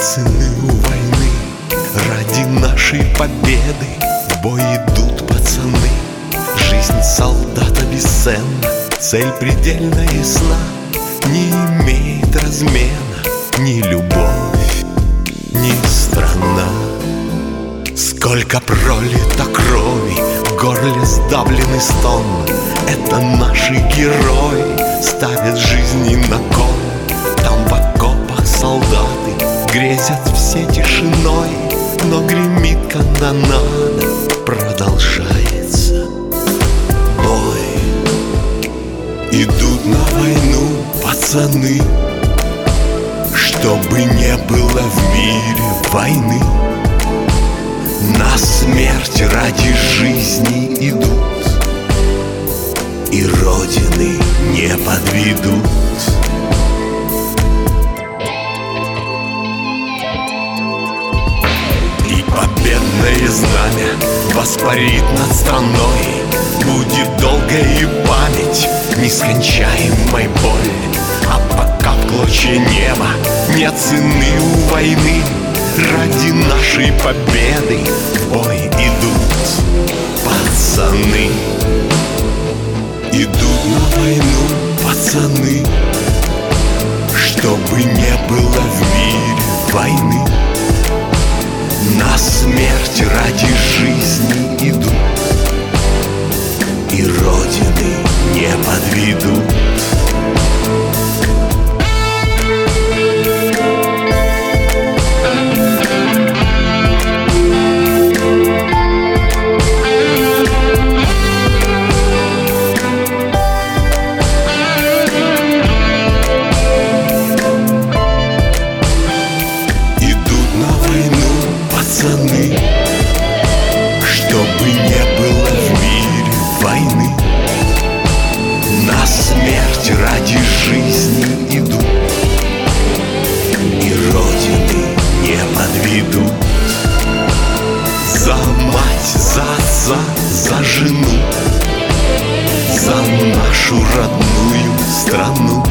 цены у войны. Ради нашей победы в бой идут пацаны. Жизнь солдата бесценна, цель предельно ясна Не имеет размена ни любовь, ни страна. Сколько пролито крови, в горле сдавленный стон. Это наши герои ставят жизни на кон. Грезят все тишиной Но гремит канонада Продолжается бой. Идут на войну пацаны Чтобы не было в мире войны. На смерть ради жизни идут И родины не подведут знамя воспарит над страной. Будет долгая память нескончаемой боли. А пока в клочья неба нет цены у войны Ради нашей победы в бой идут. Пацаны Идут на войну пацаны. Чтобы не было в мире войны за отца, за жену За нашу родную страну.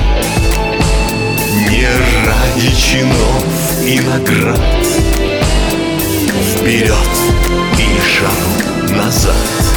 Не ради чинов и наград. Вперед и шагу назад